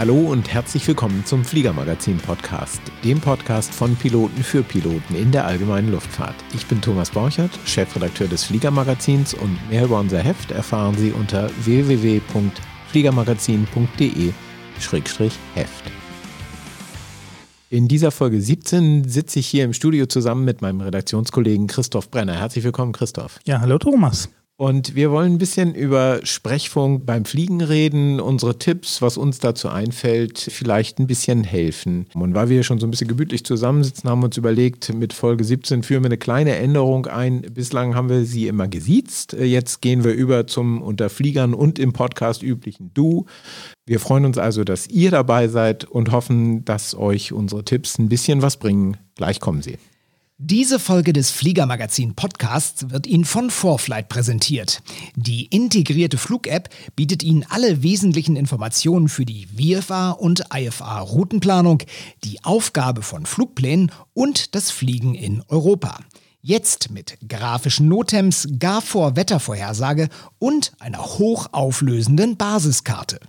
Hallo und herzlich willkommen zum Fliegermagazin Podcast, dem Podcast von Piloten für Piloten in der allgemeinen Luftfahrt. Ich bin Thomas Borchert, Chefredakteur des Fliegermagazins und mehr über unser Heft erfahren Sie unter www.fliegermagazin.de-heft. In dieser Folge 17 sitze ich hier im Studio zusammen mit meinem Redaktionskollegen Christoph Brenner. Herzlich willkommen, Christoph. Ja, hallo Thomas. Und wir wollen ein bisschen über Sprechfunk beim Fliegen reden, unsere Tipps, was uns dazu einfällt, vielleicht ein bisschen helfen. Und weil wir schon so ein bisschen gemütlich zusammensitzen, haben wir uns überlegt, mit Folge 17 führen wir eine kleine Änderung ein. Bislang haben wir sie immer gesiezt. Jetzt gehen wir über zum unter Fliegern und im Podcast üblichen Du. Wir freuen uns also, dass ihr dabei seid und hoffen, dass euch unsere Tipps ein bisschen was bringen. Gleich kommen sie. Diese Folge des Fliegermagazin Podcasts wird Ihnen von Vorflight präsentiert. Die integrierte Flug-App bietet Ihnen alle wesentlichen Informationen für die VFA und IFA Routenplanung, die Aufgabe von Flugplänen und das Fliegen in Europa. Jetzt mit grafischen Notems, gar vor Wettervorhersage und einer hochauflösenden Basiskarte.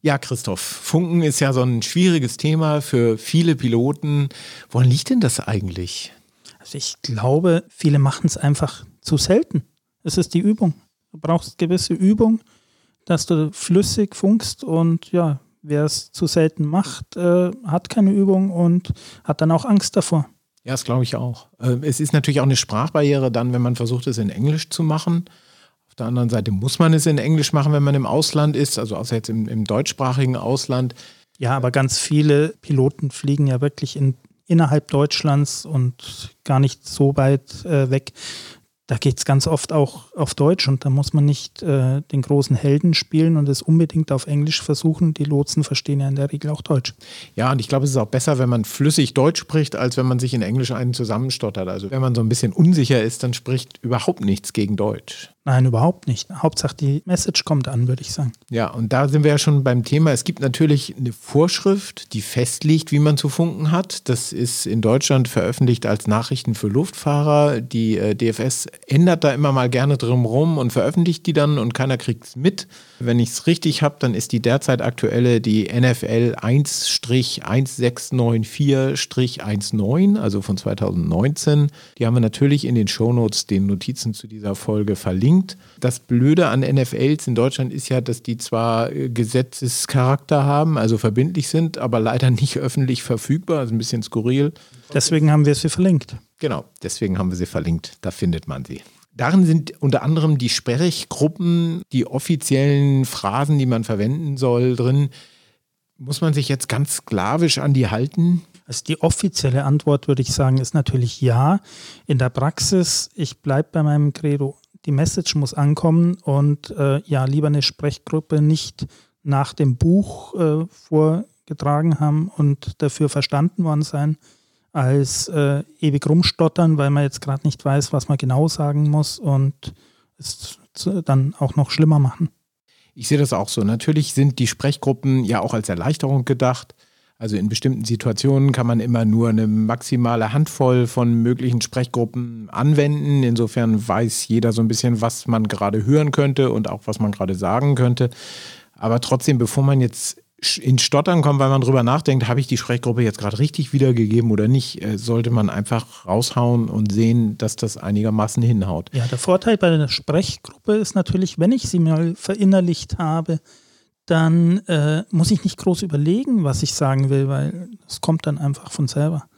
Ja, Christoph, Funken ist ja so ein schwieriges Thema für viele Piloten. Woran liegt denn das eigentlich? Also ich glaube, viele machen es einfach zu selten. Es ist die Übung. Du brauchst gewisse Übung, dass du flüssig funkst und ja, wer es zu selten macht, äh, hat keine Übung und hat dann auch Angst davor. Ja, das glaube ich auch. Ähm, es ist natürlich auch eine Sprachbarriere dann, wenn man versucht, es in Englisch zu machen. Auf der anderen Seite muss man es in Englisch machen, wenn man im Ausland ist, also außer jetzt im, im deutschsprachigen Ausland. Ja, aber ganz viele Piloten fliegen ja wirklich in innerhalb Deutschlands und gar nicht so weit äh, weg. Da geht es ganz oft auch auf Deutsch und da muss man nicht äh, den großen Helden spielen und es unbedingt auf Englisch versuchen. Die Lotsen verstehen ja in der Regel auch Deutsch. Ja, und ich glaube, es ist auch besser, wenn man flüssig Deutsch spricht, als wenn man sich in Englisch einen zusammenstottert. Also wenn man so ein bisschen unsicher ist, dann spricht überhaupt nichts gegen Deutsch. Nein, überhaupt nicht. Hauptsache die Message kommt an, würde ich sagen. Ja, und da sind wir ja schon beim Thema. Es gibt natürlich eine Vorschrift, die festlegt, wie man zu funken hat. Das ist in Deutschland veröffentlicht als Nachrichten für Luftfahrer. Die äh, DFS ändert da immer mal gerne drumherum und veröffentlicht die dann und keiner kriegt es mit. Wenn ich es richtig habe, dann ist die derzeit aktuelle die NFL 1-1694-19, also von 2019. Die haben wir natürlich in den Shownotes, den Notizen zu dieser Folge verlinkt verlinkt. Das Blöde an NFLs in Deutschland ist ja, dass die zwar äh, Gesetzescharakter haben, also verbindlich sind, aber leider nicht öffentlich verfügbar, also ein bisschen skurril. Deswegen haben wir sie verlinkt. Genau, deswegen haben wir sie verlinkt. Da findet man sie. Darin sind unter anderem die Sprechgruppen, die offiziellen Phrasen, die man verwenden soll, drin. Muss man sich jetzt ganz sklavisch an die halten? Also die offizielle Antwort würde ich sagen, ist natürlich ja. In der Praxis, ich bleibe bei meinem Credo, die Message muss ankommen und äh, ja, lieber eine Sprechgruppe nicht nach dem Buch äh, vorgetragen haben und dafür verstanden worden sein, als äh, ewig rumstottern, weil man jetzt gerade nicht weiß, was man genau sagen muss und es dann auch noch schlimmer machen. Ich sehe das auch so. Natürlich sind die Sprechgruppen ja auch als Erleichterung gedacht. Also in bestimmten Situationen kann man immer nur eine maximale Handvoll von möglichen Sprechgruppen anwenden. Insofern weiß jeder so ein bisschen, was man gerade hören könnte und auch was man gerade sagen könnte. Aber trotzdem, bevor man jetzt ins Stottern kommt, weil man drüber nachdenkt, habe ich die Sprechgruppe jetzt gerade richtig wiedergegeben oder nicht, äh, sollte man einfach raushauen und sehen, dass das einigermaßen hinhaut. Ja, der Vorteil bei der Sprechgruppe ist natürlich, wenn ich sie mal verinnerlicht habe, dann äh, muss ich nicht groß überlegen, was ich sagen will, weil es kommt dann einfach von selber.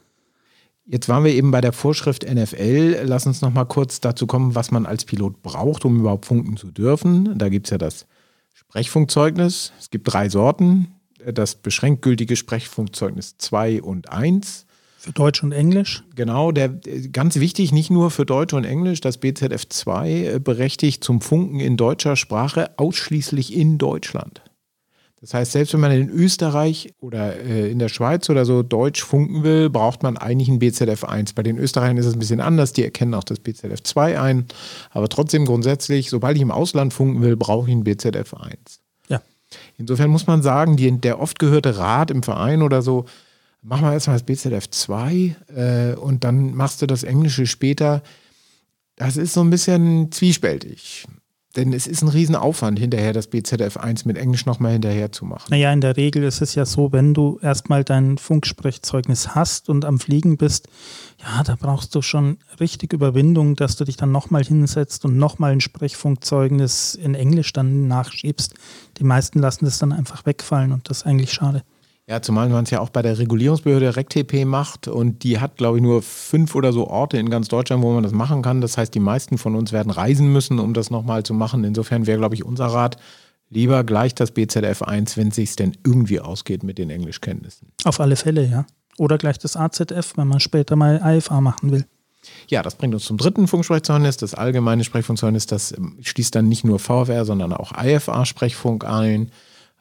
Jetzt waren wir eben bei der Vorschrift NFL. Lass uns noch mal kurz dazu kommen, was man als Pilot braucht, um überhaupt funken zu dürfen. Da gibt es ja das Sprechfunkzeugnis. Es gibt drei Sorten. Das beschränkt gültige Sprechfunkzeugnis 2 und 1. Für Deutsch und Englisch? Genau, der, ganz wichtig, nicht nur für Deutsch und Englisch, das BZF 2 äh, berechtigt zum Funken in deutscher Sprache ausschließlich in Deutschland. Das heißt, selbst wenn man in Österreich oder äh, in der Schweiz oder so Deutsch funken will, braucht man eigentlich ein BZF 1. Bei den Österreichern ist es ein bisschen anders, die erkennen auch das BZF 2 ein. Aber trotzdem grundsätzlich, sobald ich im Ausland funken will, brauche ich ein BZF 1. Ja. Insofern muss man sagen, die, der oft gehörte Rat im Verein oder so, mach mal erstmal das BZF 2 äh, und dann machst du das Englische später. Das ist so ein bisschen zwiespältig. Denn es ist ein Riesenaufwand, hinterher das BZF 1 mit Englisch nochmal hinterher zu machen. Naja, in der Regel ist es ja so, wenn du erstmal dein Funksprechzeugnis hast und am Fliegen bist, ja, da brauchst du schon richtig Überwindung, dass du dich dann nochmal hinsetzt und nochmal ein Sprechfunkzeugnis in Englisch dann nachschiebst. Die meisten lassen das dann einfach wegfallen und das ist eigentlich schade. Ja, zumal man es ja auch bei der Regulierungsbehörde RecTP macht und die hat, glaube ich, nur fünf oder so Orte in ganz Deutschland, wo man das machen kann. Das heißt, die meisten von uns werden reisen müssen, um das nochmal zu machen. Insofern wäre, glaube ich, unser Rat, lieber gleich das BZF 1, wenn es sich denn irgendwie ausgeht mit den Englischkenntnissen. Auf alle Fälle, ja. Oder gleich das AZF, wenn man später mal IFA machen will. Ja, das bringt uns zum dritten Funksprechzeugnis, das allgemeine Sprechfunkzeugnis. Das schließt dann nicht nur VFR, sondern auch IFA-Sprechfunk ein.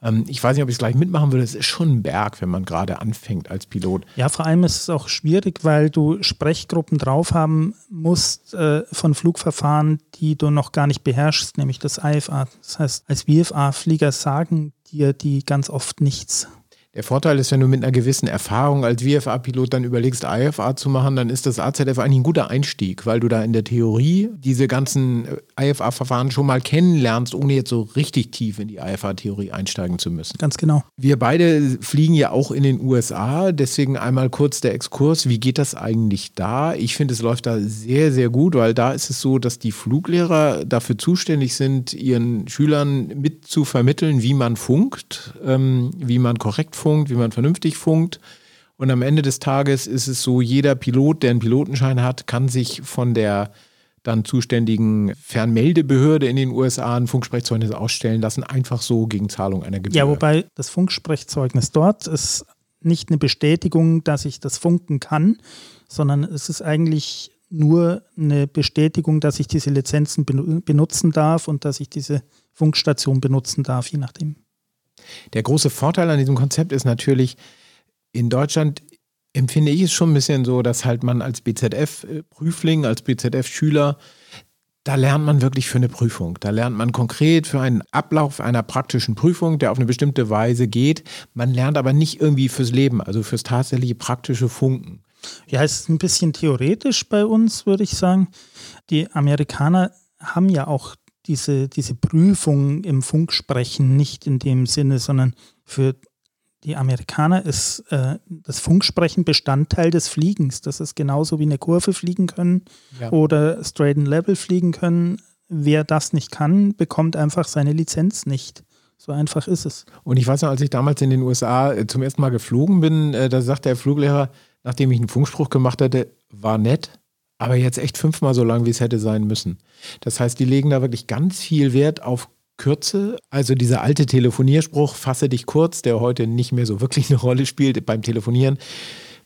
Ähm, ich weiß nicht, ob ich es gleich mitmachen würde. Es ist schon ein Berg, wenn man gerade anfängt als Pilot. Ja, vor allem ist es auch schwierig, weil du Sprechgruppen drauf haben musst äh, von Flugverfahren, die du noch gar nicht beherrschst, nämlich das IFA. Das heißt, als VFA-Flieger sagen dir die ganz oft nichts. Der Vorteil ist, wenn du mit einer gewissen Erfahrung als VFA-Pilot dann überlegst, IFA zu machen, dann ist das AZF eigentlich ein guter Einstieg, weil du da in der Theorie diese ganzen äh, IFA-Verfahren schon mal kennenlernst, ohne jetzt so richtig tief in die IFA-Theorie einsteigen zu müssen. Ganz genau. Wir beide fliegen ja auch in den USA, deswegen einmal kurz der Exkurs. Wie geht das eigentlich da? Ich finde, es läuft da sehr, sehr gut, weil da ist es so, dass die Fluglehrer dafür zuständig sind, ihren Schülern mit zu vermitteln, wie man funkt, ähm, wie man korrekt funkt wie man vernünftig funkt. Und am Ende des Tages ist es so, jeder Pilot, der einen Pilotenschein hat, kann sich von der dann zuständigen Fernmeldebehörde in den USA ein Funksprechzeugnis ausstellen lassen, einfach so gegen Zahlung einer Gebühr. Ja, wobei das Funksprechzeugnis dort ist nicht eine Bestätigung, dass ich das funken kann, sondern es ist eigentlich nur eine Bestätigung, dass ich diese Lizenzen benutzen darf und dass ich diese Funkstation benutzen darf, je nachdem. Der große Vorteil an diesem Konzept ist natürlich, in Deutschland empfinde ich es schon ein bisschen so, dass halt man als BZF-Prüfling, als BZF-Schüler, da lernt man wirklich für eine Prüfung. Da lernt man konkret für einen Ablauf einer praktischen Prüfung, der auf eine bestimmte Weise geht. Man lernt aber nicht irgendwie fürs Leben, also fürs tatsächliche praktische Funken. Ja, es ist ein bisschen theoretisch bei uns, würde ich sagen. Die Amerikaner haben ja auch diese, diese Prüfung im Funksprechen nicht in dem Sinne, sondern für die Amerikaner ist äh, das Funksprechen Bestandteil des Fliegens. Das ist genauso wie eine Kurve fliegen können ja. oder straight and level fliegen können. Wer das nicht kann, bekommt einfach seine Lizenz nicht. So einfach ist es. Und ich weiß noch, als ich damals in den USA äh, zum ersten Mal geflogen bin, äh, da sagte der Fluglehrer, nachdem ich einen Funkspruch gemacht hatte, war nett, aber jetzt echt fünfmal so lang, wie es hätte sein müssen. Das heißt, die legen da wirklich ganz viel Wert auf Kürze. Also dieser alte Telefonierspruch, fasse dich kurz, der heute nicht mehr so wirklich eine Rolle spielt beim Telefonieren.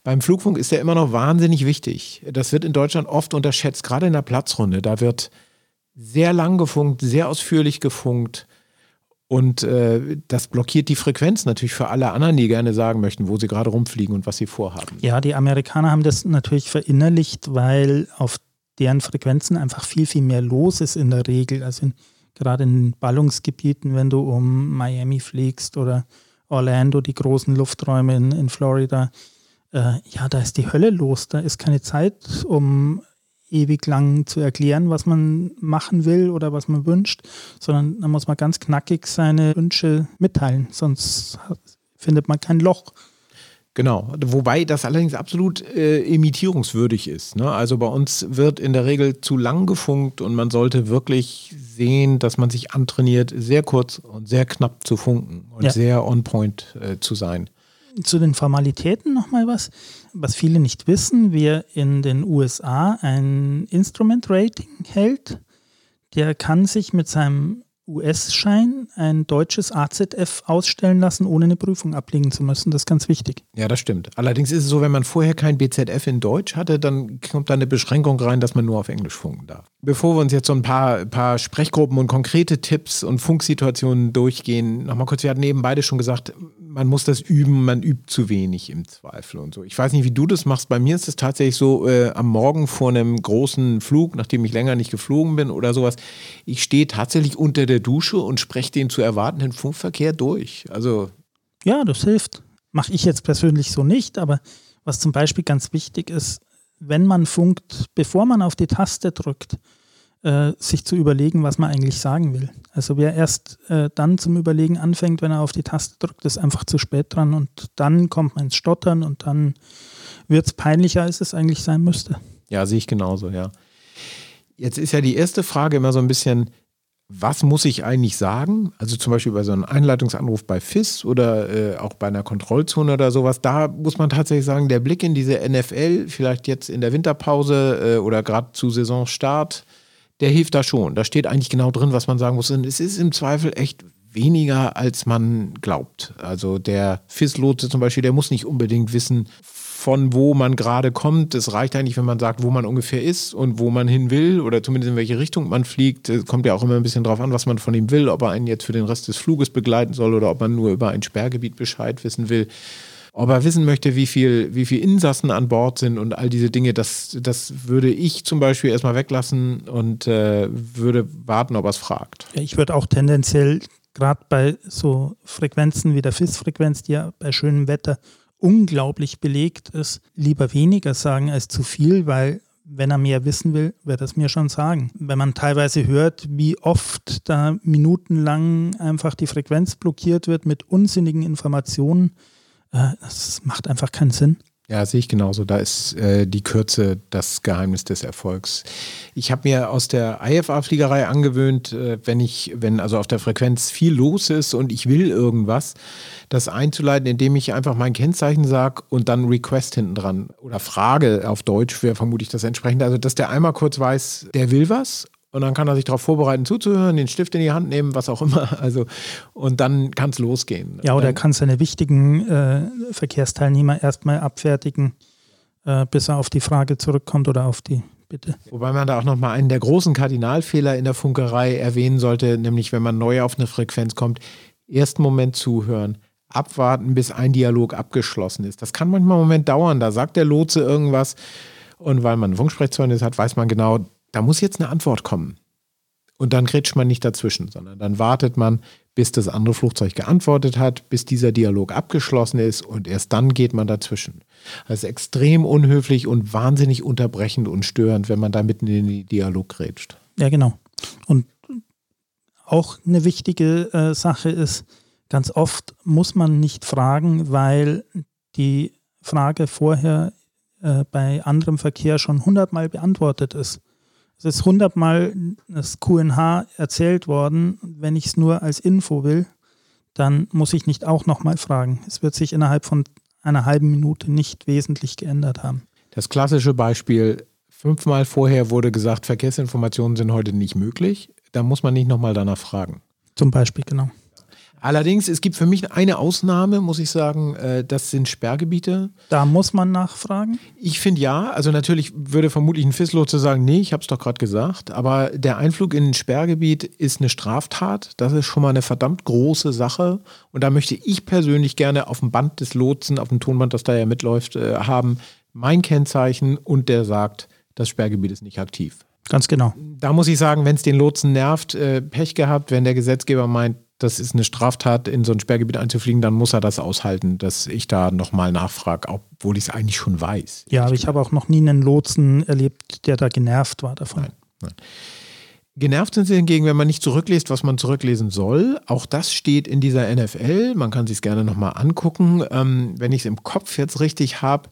Beim Flugfunk ist der immer noch wahnsinnig wichtig. Das wird in Deutschland oft unterschätzt, gerade in der Platzrunde. Da wird sehr lang gefunkt, sehr ausführlich gefunkt. Und äh, das blockiert die Frequenz natürlich für alle anderen, die gerne sagen möchten, wo sie gerade rumfliegen und was sie vorhaben. Ja, die Amerikaner haben das natürlich verinnerlicht, weil auf deren Frequenzen einfach viel, viel mehr los ist in der Regel. Also in, gerade in Ballungsgebieten, wenn du um Miami fliegst oder Orlando, die großen Lufträume in, in Florida, äh, ja, da ist die Hölle los. Da ist keine Zeit, um ewig lang zu erklären, was man machen will oder was man wünscht, sondern da muss man ganz knackig seine Wünsche mitteilen, sonst findet man kein Loch. Genau, wobei das allerdings absolut äh, imitierungswürdig ist. Ne? Also bei uns wird in der Regel zu lang gefunkt und man sollte wirklich sehen, dass man sich antrainiert, sehr kurz und sehr knapp zu funken und ja. sehr on point äh, zu sein. Zu den Formalitäten nochmal was was viele nicht wissen, wer in den USA ein Instrument Rating hält, der kann sich mit seinem US-Schein ein deutsches AZF ausstellen lassen, ohne eine Prüfung ablegen zu müssen. Das ist ganz wichtig. Ja, das stimmt. Allerdings ist es so, wenn man vorher kein BZF in Deutsch hatte, dann kommt da eine Beschränkung rein, dass man nur auf Englisch funken darf. Bevor wir uns jetzt so ein paar, paar Sprechgruppen und konkrete Tipps und Funksituationen durchgehen, nochmal kurz, wir hatten eben beide schon gesagt, man muss das üben, man übt zu wenig im Zweifel und so. Ich weiß nicht, wie du das machst. Bei mir ist es tatsächlich so, äh, am Morgen vor einem großen Flug, nachdem ich länger nicht geflogen bin oder sowas, ich stehe tatsächlich unter der Dusche und spreche den zu erwartenden Funkverkehr durch. Also. Ja, das hilft. Mache ich jetzt persönlich so nicht, aber was zum Beispiel ganz wichtig ist, wenn man funkt, bevor man auf die Taste drückt, äh, sich zu überlegen, was man eigentlich sagen will. Also wer erst äh, dann zum Überlegen anfängt, wenn er auf die Taste drückt, ist einfach zu spät dran und dann kommt man ins Stottern und dann wird es peinlicher, als es eigentlich sein müsste. Ja, sehe ich genauso, ja. Jetzt ist ja die erste Frage immer so ein bisschen, was muss ich eigentlich sagen? Also zum Beispiel bei so einem Einleitungsanruf bei FIS oder äh, auch bei einer Kontrollzone oder sowas, da muss man tatsächlich sagen, der Blick in diese NFL, vielleicht jetzt in der Winterpause äh, oder gerade zu Saisonstart, der hilft da schon. Da steht eigentlich genau drin, was man sagen muss. Und es ist im Zweifel echt weniger, als man glaubt. Also der FIS-Lotse zum Beispiel, der muss nicht unbedingt wissen, von wo man gerade kommt. Es reicht eigentlich, wenn man sagt, wo man ungefähr ist und wo man hin will oder zumindest in welche Richtung man fliegt. Es kommt ja auch immer ein bisschen drauf an, was man von ihm will, ob er einen jetzt für den Rest des Fluges begleiten soll oder ob man nur über ein Sperrgebiet Bescheid wissen will. Ob er wissen möchte, wie viel, wie viel Insassen an Bord sind und all diese Dinge, das, das würde ich zum Beispiel erstmal weglassen und äh, würde warten, ob er es fragt. Ich würde auch tendenziell gerade bei so Frequenzen wie der FIS-Frequenz, die ja bei schönem Wetter unglaublich belegt ist, lieber weniger sagen als zu viel, weil wenn er mehr wissen will, wird er es mir schon sagen. Wenn man teilweise hört, wie oft da minutenlang einfach die Frequenz blockiert wird mit unsinnigen Informationen, das macht einfach keinen Sinn. Ja, sehe ich genauso. Da ist äh, die Kürze das Geheimnis des Erfolgs. Ich habe mir aus der IFA-Fliegerei angewöhnt, äh, wenn ich, wenn also auf der Frequenz viel los ist und ich will irgendwas, das einzuleiten, indem ich einfach mein Kennzeichen sage und dann Request hinten dran oder Frage auf Deutsch wäre vermutlich das entsprechende. Also, dass der einmal kurz weiß, der will was und dann kann er sich darauf vorbereiten, zuzuhören, den Stift in die Hand nehmen, was auch immer. Also, und dann kann es losgehen. Ja, oder er kann seine wichtigen äh, Verkehrsteilnehmer erstmal abfertigen, äh, bis er auf die Frage zurückkommt oder auf die Bitte. Wobei man da auch nochmal einen der großen Kardinalfehler in der Funkerei erwähnen sollte, nämlich wenn man neu auf eine Frequenz kommt, ersten Moment zuhören, abwarten, bis ein Dialog abgeschlossen ist. Das kann manchmal einen Moment dauern. Da sagt der Lotse irgendwas und weil man ein Funksprechzeugnis hat, weiß man genau, da muss jetzt eine Antwort kommen. Und dann grätscht man nicht dazwischen, sondern dann wartet man, bis das andere Flugzeug geantwortet hat, bis dieser Dialog abgeschlossen ist und erst dann geht man dazwischen. Das ist extrem unhöflich und wahnsinnig unterbrechend und störend, wenn man da mitten in den Dialog grätscht. Ja, genau. Und auch eine wichtige äh, Sache ist, ganz oft muss man nicht fragen, weil die Frage vorher äh, bei anderem Verkehr schon hundertmal beantwortet ist. Es ist hundertmal das QNH erzählt worden. Wenn ich es nur als Info will, dann muss ich nicht auch nochmal fragen. Es wird sich innerhalb von einer halben Minute nicht wesentlich geändert haben. Das klassische Beispiel, fünfmal vorher wurde gesagt, Verkehrsinformationen sind heute nicht möglich. Da muss man nicht nochmal danach fragen. Zum Beispiel, genau. Allerdings, es gibt für mich eine Ausnahme, muss ich sagen, äh, das sind Sperrgebiete. Da muss man nachfragen? Ich finde ja. Also natürlich würde vermutlich ein Fisslo zu sagen, nee, ich habe es doch gerade gesagt. Aber der Einflug in ein Sperrgebiet ist eine Straftat. Das ist schon mal eine verdammt große Sache. Und da möchte ich persönlich gerne auf dem Band des Lotsen, auf dem Tonband, das da ja mitläuft, äh, haben, mein Kennzeichen und der sagt, das Sperrgebiet ist nicht aktiv. Ganz genau. Da muss ich sagen, wenn es den Lotsen nervt, äh, Pech gehabt, wenn der Gesetzgeber meint, das ist eine Straftat, in so ein Sperrgebiet einzufliegen, dann muss er das aushalten, dass ich da nochmal nachfrage, obwohl ich es eigentlich schon weiß. Ja, aber ich habe auch noch nie einen Lotsen erlebt, der da genervt war davon. Nein, nein. Genervt sind sie hingegen, wenn man nicht zurückliest, was man zurücklesen soll. Auch das steht in dieser NFL. Man kann sich es gerne nochmal angucken. Ähm, wenn ich es im Kopf jetzt richtig habe,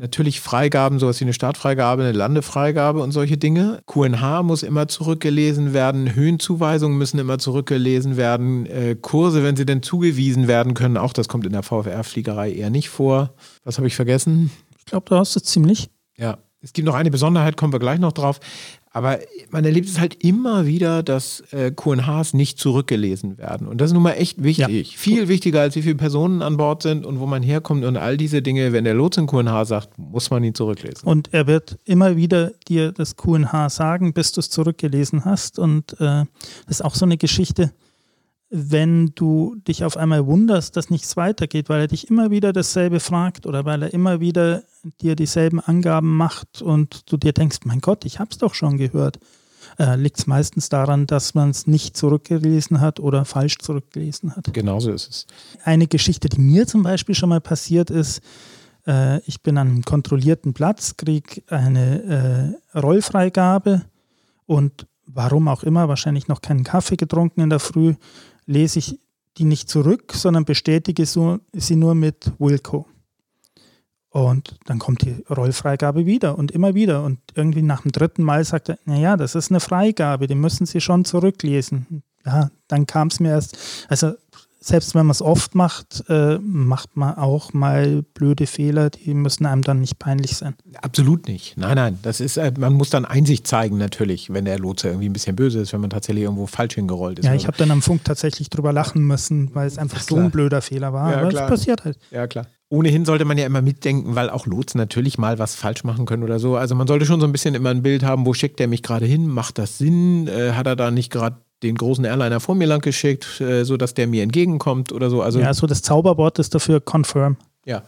Natürlich Freigaben, sowas wie eine Startfreigabe, eine Landefreigabe und solche Dinge. QNH muss immer zurückgelesen werden, Höhenzuweisungen müssen immer zurückgelesen werden, äh, Kurse, wenn sie denn zugewiesen werden können, auch das kommt in der VFR-Fliegerei eher nicht vor. Was habe ich vergessen? Ich glaube, du hast es ziemlich. Ja, es gibt noch eine Besonderheit, kommen wir gleich noch drauf. Aber man erlebt es halt immer wieder, dass äh, QNHs nicht zurückgelesen werden. Und das ist nun mal echt wichtig. Ja. Viel wichtiger, als wie viele Personen an Bord sind und wo man herkommt und all diese Dinge. Wenn der Lotsen QNH sagt, muss man ihn zurücklesen. Und er wird immer wieder dir das QNH sagen, bis du es zurückgelesen hast. Und äh, das ist auch so eine Geschichte wenn du dich auf einmal wunderst, dass nichts weitergeht, weil er dich immer wieder dasselbe fragt oder weil er immer wieder dir dieselben Angaben macht und du dir denkst, mein Gott, ich habe es doch schon gehört, äh, liegt es meistens daran, dass man es nicht zurückgelesen hat oder falsch zurückgelesen hat. Genauso ist es. Eine Geschichte, die mir zum Beispiel schon mal passiert ist, äh, ich bin an einem kontrollierten Platz, kriege eine äh, Rollfreigabe und warum auch immer, wahrscheinlich noch keinen Kaffee getrunken in der Früh, lese ich die nicht zurück, sondern bestätige sie nur mit Wilco. Und dann kommt die Rollfreigabe wieder und immer wieder. Und irgendwie nach dem dritten Mal sagt er, naja, das ist eine Freigabe, die müssen Sie schon zurücklesen. Ja, dann kam es mir erst, also selbst wenn man es oft macht, äh, macht man auch mal blöde Fehler, die müssen einem dann nicht peinlich sein. Absolut nicht. Nein, nein. Das ist, äh, man muss dann Einsicht zeigen, natürlich, wenn der Lotse irgendwie ein bisschen böse ist, wenn man tatsächlich irgendwo falsch hingerollt ist. Ja, ich habe dann am Funk tatsächlich drüber lachen müssen, weil es einfach so ein blöder Fehler war. Ja, Aber es passiert halt. Ja, klar. Ohnehin sollte man ja immer mitdenken, weil auch Lotsen natürlich mal was falsch machen können oder so. Also man sollte schon so ein bisschen immer ein Bild haben, wo schickt der mich gerade hin? Macht das Sinn? Äh, hat er da nicht gerade den großen Airliner vor mir lang geschickt, äh, sodass der mir entgegenkommt oder so. Also, ja, so das Zauberwort ist dafür confirm. Ja,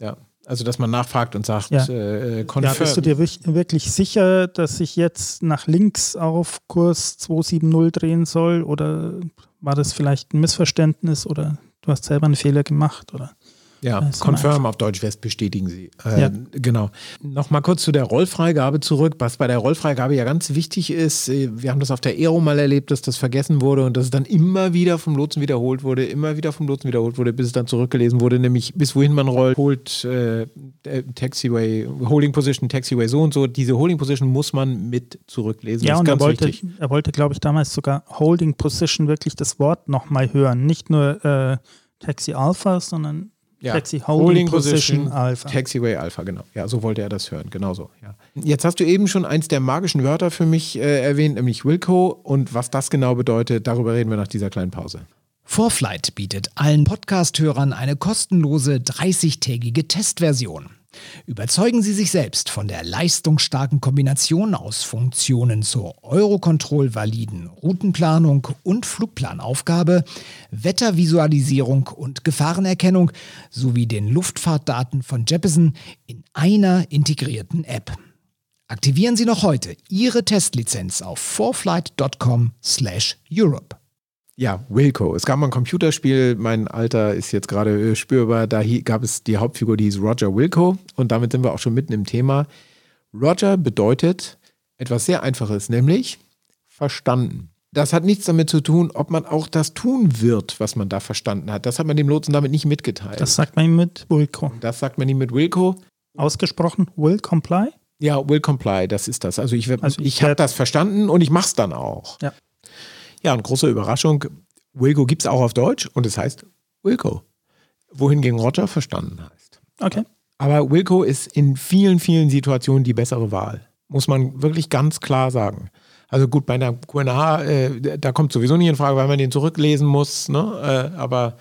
ja. Also, dass man nachfragt und sagt, ja. äh, confirm. Ja, bist du dir wirklich sicher, dass ich jetzt nach links auf Kurs 270 drehen soll? Oder war das vielleicht ein Missverständnis oder du hast selber einen Fehler gemacht? Oder? Ja, confirm auf Deutsch West bestätigen Sie. Äh, ja. Genau. Nochmal kurz zu der Rollfreigabe zurück. Was bei der Rollfreigabe ja ganz wichtig ist, äh, wir haben das auf der Aero mal erlebt, dass das vergessen wurde und dass es dann immer wieder vom Lotsen wiederholt wurde, immer wieder vom Lotsen wiederholt wurde, bis es dann zurückgelesen wurde, nämlich bis wohin man rollt, holt äh, Taxiway, Holding Position, Taxiway so und so. Diese Holding Position muss man mit zurücklesen. Ja, und er wollte, er wollte, glaube ich, damals sogar Holding Position wirklich das Wort nochmal hören. Nicht nur äh, Taxi Alpha, sondern ja. Taxi Holding, Holding Position, Position Alpha. Taxiway Alpha, genau. Ja, so wollte er das hören, genauso. Ja. Jetzt hast du eben schon eins der magischen Wörter für mich äh, erwähnt, nämlich Wilco. Und was das genau bedeutet, darüber reden wir nach dieser kleinen Pause. Vorflight bietet allen Podcast-Hörern eine kostenlose 30-tägige Testversion. Überzeugen Sie sich selbst von der leistungsstarken Kombination aus Funktionen zur Eurocontrol-validen Routenplanung und Flugplanaufgabe, Wettervisualisierung und Gefahrenerkennung sowie den Luftfahrtdaten von Jeppesen in einer integrierten App. Aktivieren Sie noch heute Ihre Testlizenz auf forflight.com/europe. Ja, Wilco. Es gab mal ein Computerspiel, mein Alter ist jetzt gerade äh, spürbar, da gab es die Hauptfigur, die hieß Roger Wilco und damit sind wir auch schon mitten im Thema. Roger bedeutet etwas sehr Einfaches, nämlich verstanden. Das hat nichts damit zu tun, ob man auch das tun wird, was man da verstanden hat. Das hat man dem Lotsen damit nicht mitgeteilt. Das sagt man ihm mit Wilco. Das sagt man ihm mit Wilco. Ausgesprochen, will comply? Ja, will comply, das ist das. Also ich, also ich, ich habe das verstanden und ich mache es dann auch. Ja. Ja, und große Überraschung, Wilco gibt es auch auf Deutsch und es heißt Wilco. Wohingegen Roger verstanden heißt. Okay. Aber Wilco ist in vielen, vielen Situationen die bessere Wahl. Muss man wirklich ganz klar sagen. Also gut, bei einer QNH, äh, da kommt sowieso nicht in Frage, weil man den zurücklesen muss. Ne? Äh, aber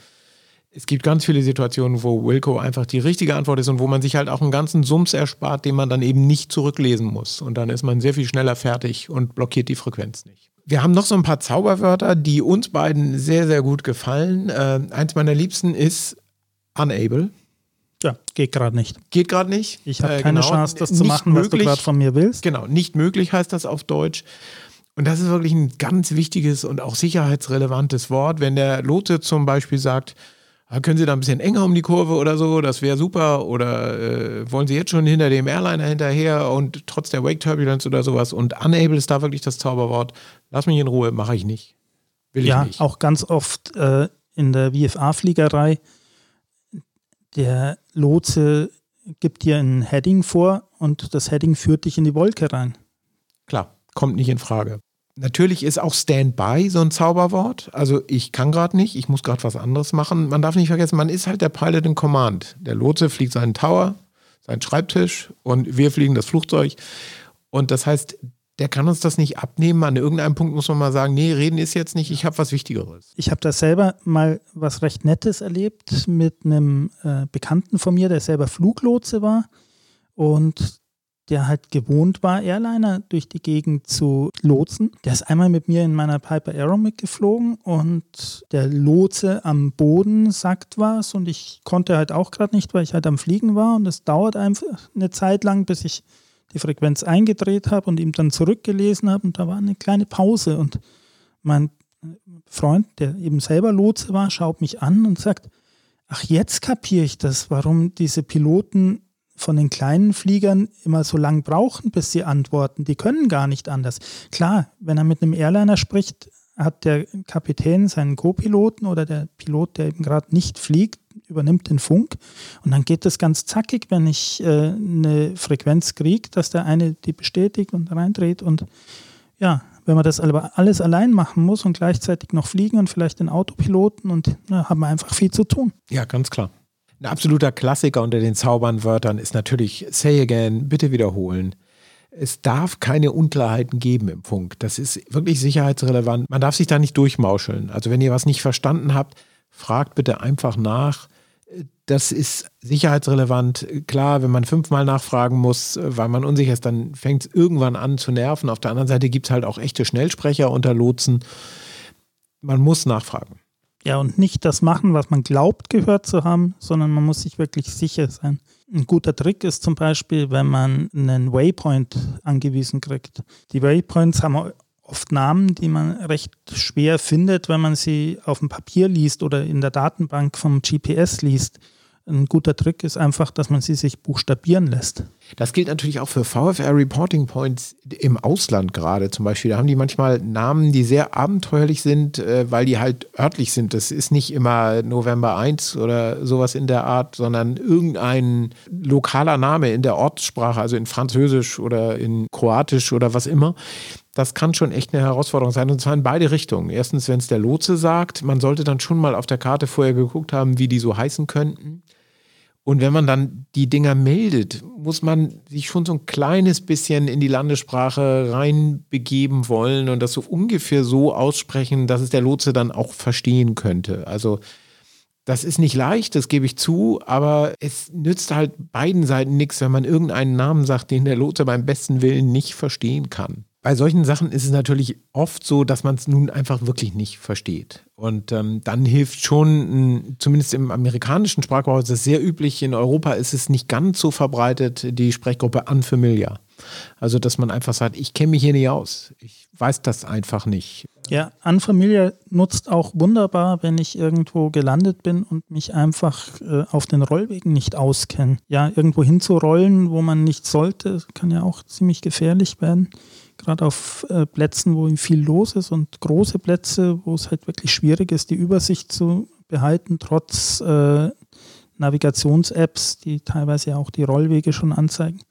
es gibt ganz viele Situationen, wo Wilco einfach die richtige Antwort ist und wo man sich halt auch einen ganzen Sums erspart, den man dann eben nicht zurücklesen muss. Und dann ist man sehr viel schneller fertig und blockiert die Frequenz nicht. Wir haben noch so ein paar Zauberwörter, die uns beiden sehr, sehr gut gefallen. Äh, eins meiner liebsten ist unable. Ja, geht gerade nicht. Geht gerade nicht. Ich habe äh, keine genau. Chance, das zu machen, möglich, was du gerade von mir willst. Genau, nicht möglich heißt das auf Deutsch. Und das ist wirklich ein ganz wichtiges und auch sicherheitsrelevantes Wort. Wenn der Lote zum Beispiel sagt, können Sie da ein bisschen enger um die Kurve oder so? Das wäre super. Oder äh, wollen Sie jetzt schon hinter dem Airliner hinterher und trotz der Wake Turbulence oder sowas? Und unable ist da wirklich das Zauberwort. Lass mich in Ruhe, mache ich nicht. Will ja, ich nicht. auch ganz oft äh, in der VFA-Fliegerei. Der Lotse gibt dir ein Heading vor und das Heading führt dich in die Wolke rein. Klar, kommt nicht in Frage. Natürlich ist auch Standby so ein Zauberwort. Also ich kann gerade nicht, ich muss gerade was anderes machen. Man darf nicht vergessen, man ist halt der Pilot in Command. Der Lotse fliegt seinen Tower, seinen Schreibtisch und wir fliegen das Flugzeug. Und das heißt, der kann uns das nicht abnehmen. An irgendeinem Punkt muss man mal sagen, nee, reden ist jetzt nicht, ich habe was Wichtigeres. Ich habe da selber mal was recht Nettes erlebt mit einem äh, Bekannten von mir, der selber Fluglotse war. Und der halt gewohnt war, Airliner durch die Gegend zu lotsen. Der ist einmal mit mir in meiner Piper Aero mitgeflogen und der Lotse am Boden sagt was und ich konnte halt auch gerade nicht, weil ich halt am Fliegen war und es dauert einfach eine Zeit lang, bis ich die Frequenz eingedreht habe und ihm dann zurückgelesen habe und da war eine kleine Pause und mein Freund, der eben selber Lotse war, schaut mich an und sagt, ach jetzt kapiere ich das, warum diese Piloten von den kleinen Fliegern immer so lang brauchen, bis sie antworten. Die können gar nicht anders. Klar, wenn er mit einem Airliner spricht, hat der Kapitän seinen Co-Piloten oder der Pilot, der eben gerade nicht fliegt, übernimmt den Funk und dann geht das ganz zackig, wenn ich äh, eine Frequenz kriege, dass der eine die bestätigt und reindreht und ja, wenn man das alles allein machen muss und gleichzeitig noch fliegen und vielleicht den Autopiloten und na, haben wir einfach viel zu tun. Ja, ganz klar. Ein absoluter Klassiker unter den Zaubernwörtern ist natürlich Say again, bitte wiederholen. Es darf keine Unklarheiten geben im Funk. Das ist wirklich sicherheitsrelevant. Man darf sich da nicht durchmauscheln. Also wenn ihr was nicht verstanden habt, fragt bitte einfach nach. Das ist sicherheitsrelevant. Klar, wenn man fünfmal nachfragen muss, weil man unsicher ist, dann fängt es irgendwann an zu nerven. Auf der anderen Seite gibt es halt auch echte Schnellsprecher unter Lotsen. Man muss nachfragen. Ja, und nicht das machen, was man glaubt gehört zu haben, sondern man muss sich wirklich sicher sein. Ein guter Trick ist zum Beispiel, wenn man einen Waypoint angewiesen kriegt. Die Waypoints haben oft Namen, die man recht schwer findet, wenn man sie auf dem Papier liest oder in der Datenbank vom GPS liest. Ein guter Trick ist einfach, dass man sie sich buchstabieren lässt. Das gilt natürlich auch für VFR Reporting Points im Ausland gerade zum Beispiel. Da haben die manchmal Namen, die sehr abenteuerlich sind, äh, weil die halt örtlich sind. Das ist nicht immer November 1 oder sowas in der Art, sondern irgendein lokaler Name in der Ortssprache, also in Französisch oder in Kroatisch oder was immer das kann schon echt eine Herausforderung sein und zwar in beide Richtungen. Erstens, wenn es der Lotse sagt, man sollte dann schon mal auf der Karte vorher geguckt haben, wie die so heißen könnten. Und wenn man dann die Dinger meldet, muss man sich schon so ein kleines bisschen in die Landessprache reinbegeben wollen und das so ungefähr so aussprechen, dass es der Lotse dann auch verstehen könnte. Also das ist nicht leicht, das gebe ich zu, aber es nützt halt beiden Seiten nichts, wenn man irgendeinen Namen sagt, den der Lotse beim besten Willen nicht verstehen kann bei solchen Sachen ist es natürlich oft so, dass man es nun einfach wirklich nicht versteht. Und ähm, dann hilft schon, zumindest im amerikanischen Sprachgebrauch ist es sehr üblich, in Europa ist es nicht ganz so verbreitet, die Sprechgruppe unfamiliar. Also, dass man einfach sagt, ich kenne mich hier nicht aus. Ich weiß das einfach nicht. Ja, unfamiliar nutzt auch wunderbar, wenn ich irgendwo gelandet bin und mich einfach äh, auf den Rollwegen nicht auskenne. Ja, irgendwo hinzurollen, wo man nicht sollte, kann ja auch ziemlich gefährlich werden gerade auf äh, Plätzen, wo viel los ist und große Plätze, wo es halt wirklich schwierig ist, die Übersicht zu behalten, trotz äh, Navigations-Apps, die teilweise auch die Rollwege schon anzeigen.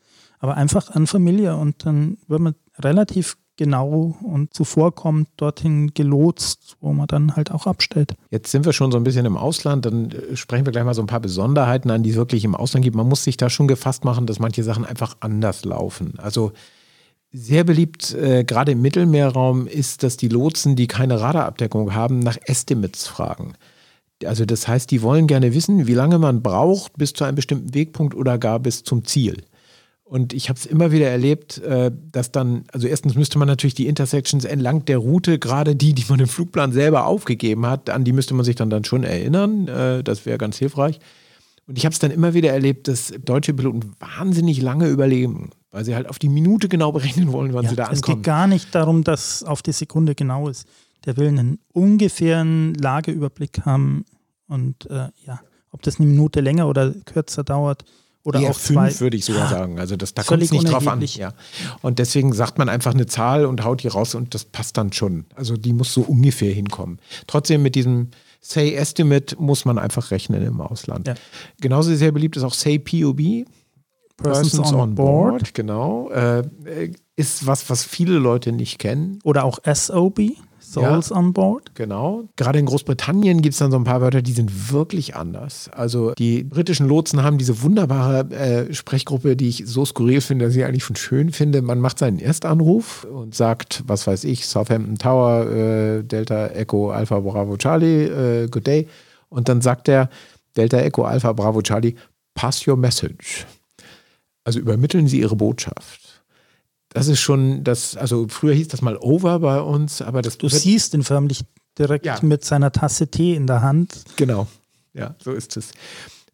Aber einfach an Familie und dann wird man relativ genau und zuvorkommend dorthin gelotst, wo man dann halt auch abstellt. Jetzt sind wir schon so ein bisschen im Ausland, dann äh, sprechen wir gleich mal so ein paar Besonderheiten an, die es wirklich im Ausland gibt. Man muss sich da schon gefasst machen, dass manche Sachen einfach anders laufen. Also sehr beliebt, äh, gerade im Mittelmeerraum, ist, dass die Lotsen, die keine Radarabdeckung haben, nach Estimates fragen. Also das heißt, die wollen gerne wissen, wie lange man braucht bis zu einem bestimmten Wegpunkt oder gar bis zum Ziel. Und ich habe es immer wieder erlebt, äh, dass dann, also erstens müsste man natürlich die Intersections entlang der Route, gerade die, die man im Flugplan selber aufgegeben hat, an die müsste man sich dann, dann schon erinnern. Äh, das wäre ganz hilfreich. Und ich habe es dann immer wieder erlebt, dass deutsche Piloten wahnsinnig lange überleben weil sie halt auf die Minute genau berechnen wollen, wann ja, sie da ankommen. Es geht gar nicht darum, dass auf die Sekunde genau ist. Der will einen ungefähren Lageüberblick haben und äh, ja, ob das eine Minute länger oder kürzer dauert oder Eher auch zwei. fünf würde ich sogar sagen. Also das, da kommt es nicht drauf an. Ja. Und deswegen sagt man einfach eine Zahl und haut die raus und das passt dann schon. Also die muss so ungefähr hinkommen. Trotzdem mit diesem Say Estimate muss man einfach rechnen im Ausland. Ja. Genauso sehr beliebt ist auch Say POB. Persons, Persons on, on board. board. Genau. Äh, ist was, was viele Leute nicht kennen. Oder auch SOB. Souls ja, on Board. Genau. Gerade in Großbritannien gibt es dann so ein paar Wörter, die sind wirklich anders. Also die britischen Lotsen haben diese wunderbare äh, Sprechgruppe, die ich so skurril finde, dass ich eigentlich schon schön finde. Man macht seinen Erstanruf und sagt, was weiß ich, Southampton Tower, äh, Delta Echo Alpha Bravo Charlie, äh, good day. Und dann sagt er, Delta Echo Alpha Bravo Charlie, pass your message. Also übermitteln Sie Ihre Botschaft. Das ist schon das, also früher hieß das mal over bei uns, aber das. Du siehst ihn förmlich direkt ja. mit seiner Tasse Tee in der Hand. Genau. Ja, so ist es.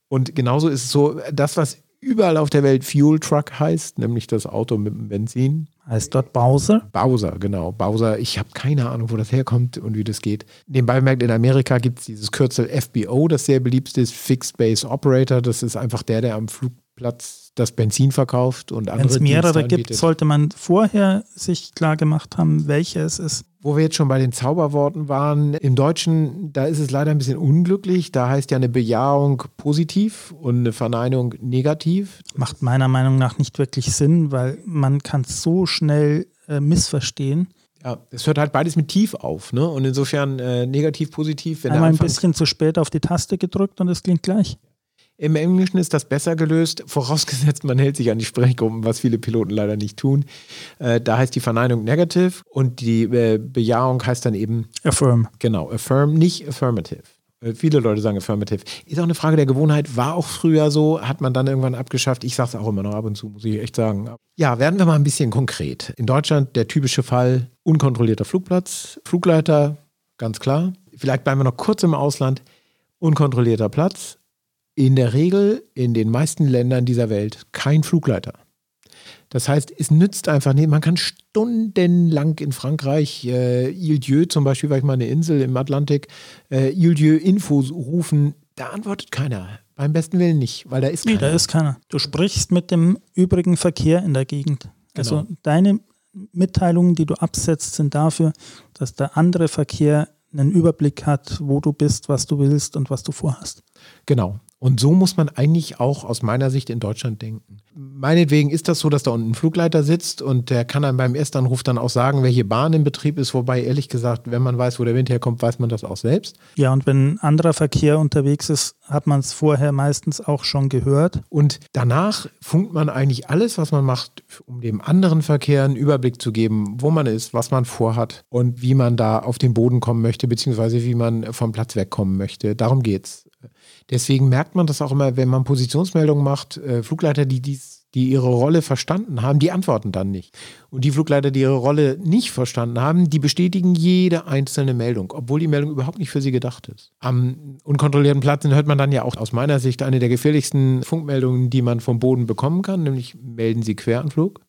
Und genauso ist es so, das, was überall auf der Welt Fuel Truck heißt, nämlich das Auto mit dem Benzin. Heißt dort Bowser? Bowser, genau. Bowser, ich habe keine Ahnung, wo das herkommt und wie das geht. Nebenbei bemerkt, in Amerika gibt es dieses Kürzel FBO, das sehr beliebt ist, Fixed Base Operator. Das ist einfach der, der am Flug Platz das Benzin verkauft und andere Wenn es mehrere gibt, sollte man vorher sich klar gemacht haben, welche es ist. Wo wir jetzt schon bei den Zauberworten waren, im Deutschen, da ist es leider ein bisschen unglücklich. Da heißt ja eine Bejahung positiv und eine Verneinung negativ. Macht meiner Meinung nach nicht wirklich Sinn, weil man kann es so schnell äh, missverstehen. Ja, es hört halt beides mit tief auf, ne? Und insofern äh, negativ, positiv. Wenn Einmal ein bisschen zu spät auf die Taste gedrückt und es klingt gleich. Im Englischen ist das besser gelöst, vorausgesetzt, man hält sich an die Sprechgruppen, was viele Piloten leider nicht tun. Äh, da heißt die Verneinung negative und die äh, Bejahung heißt dann eben affirm. Genau, affirm, nicht affirmative. Äh, viele Leute sagen affirmative. Ist auch eine Frage der Gewohnheit, war auch früher so, hat man dann irgendwann abgeschafft. Ich sage es auch immer noch ab und zu, muss ich echt sagen. Ja, werden wir mal ein bisschen konkret. In Deutschland der typische Fall, unkontrollierter Flugplatz, Flugleiter, ganz klar. Vielleicht bleiben wir noch kurz im Ausland, unkontrollierter Platz, in der Regel in den meisten Ländern dieser Welt kein Flugleiter. Das heißt, es nützt einfach nicht. Man kann stundenlang in Frankreich, äh, Ile-Dieu zum Beispiel, war ich mal eine Insel im Atlantik, äh, Ile-Dieu Infos rufen, da antwortet keiner. Beim besten Willen nicht, weil da ist keiner. Nee, da ist keiner. Du sprichst mit dem übrigen Verkehr in der Gegend. Also genau. Also deine Mitteilungen, die du absetzt, sind dafür, dass der andere Verkehr einen Überblick hat, wo du bist, was du willst und was du vorhast. Genau. Und so muss man eigentlich auch aus meiner Sicht in Deutschland denken. Meinetwegen ist das so, dass da unten ein Flugleiter sitzt und der kann einem beim Erstanruf dann auch sagen, welche Bahn in Betrieb ist. Wobei, ehrlich gesagt, wenn man weiß, wo der Wind herkommt, weiß man das auch selbst. Ja, und wenn anderer Verkehr unterwegs ist, hat man es vorher meistens auch schon gehört. Und danach funkt man eigentlich alles, was man macht, um dem anderen Verkehr einen Überblick zu geben, wo man ist, was man vorhat und wie man da auf den Boden kommen möchte, beziehungsweise wie man vom Platz wegkommen möchte. Darum geht's. Deswegen merkt man das auch immer, wenn man Positionsmeldungen macht, äh, Flugleiter, die, dies, die ihre Rolle verstanden haben, die antworten dann nicht. Und die Flugleiter, die ihre Rolle nicht verstanden haben, die bestätigen jede einzelne Meldung, obwohl die Meldung überhaupt nicht für sie gedacht ist. Am unkontrollierten Platz hört man dann ja auch aus meiner Sicht eine der gefährlichsten Funkmeldungen, die man vom Boden bekommen kann, nämlich melden Sie Queranflug.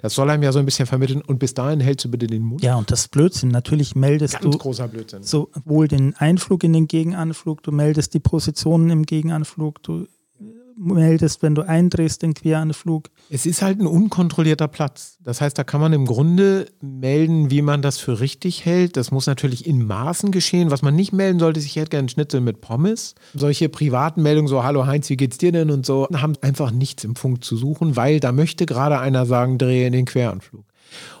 Das soll einem ja so ein bisschen vermitteln. Und bis dahin hältst du bitte den Mund. Ja, und das Blödsinn. Natürlich meldest Ganz du großer Blödsinn. sowohl den Einflug in den Gegenanflug, du meldest die Positionen im Gegenanflug, du meldest, wenn du eindrehst den Queranflug. Es ist halt ein unkontrollierter Platz. Das heißt, da kann man im Grunde melden, wie man das für richtig hält. Das muss natürlich in Maßen geschehen. Was man nicht melden sollte, ist, ich hätte gerne einen Schnitzel mit Pommes. Solche privaten Meldungen, so Hallo Heinz, wie geht's dir denn und so, haben einfach nichts im Funk zu suchen, weil da möchte gerade einer sagen, drehe in den Queranflug.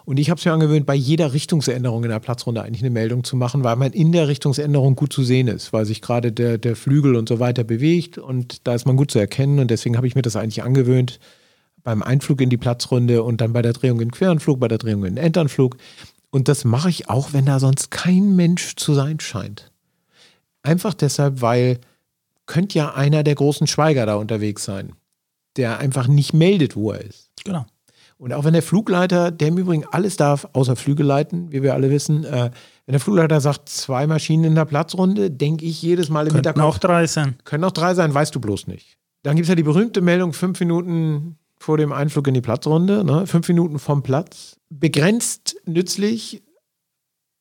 Und ich habe es mir angewöhnt, bei jeder Richtungsänderung in der Platzrunde eigentlich eine Meldung zu machen, weil man in der Richtungsänderung gut zu sehen ist, weil sich gerade der, der Flügel und so weiter bewegt und da ist man gut zu erkennen und deswegen habe ich mir das eigentlich angewöhnt beim Einflug in die Platzrunde und dann bei der Drehung in Queranflug, bei der Drehung in Enternflug. Und das mache ich auch, wenn da sonst kein Mensch zu sein scheint. Einfach deshalb, weil könnte ja einer der großen Schweiger da unterwegs sein, der einfach nicht meldet, wo er ist. Genau. Und auch wenn der Flugleiter, der im Übrigen alles darf, außer Flügel leiten, wie wir alle wissen, äh, wenn der Flugleiter sagt, zwei Maschinen in der Platzrunde, denke ich jedes Mal im Hinterkopf. auch drei sein. Können auch drei sein, weißt du bloß nicht. Dann gibt es ja die berühmte Meldung, fünf Minuten vor dem Einflug in die Platzrunde, ne? fünf Minuten vom Platz. Begrenzt nützlich,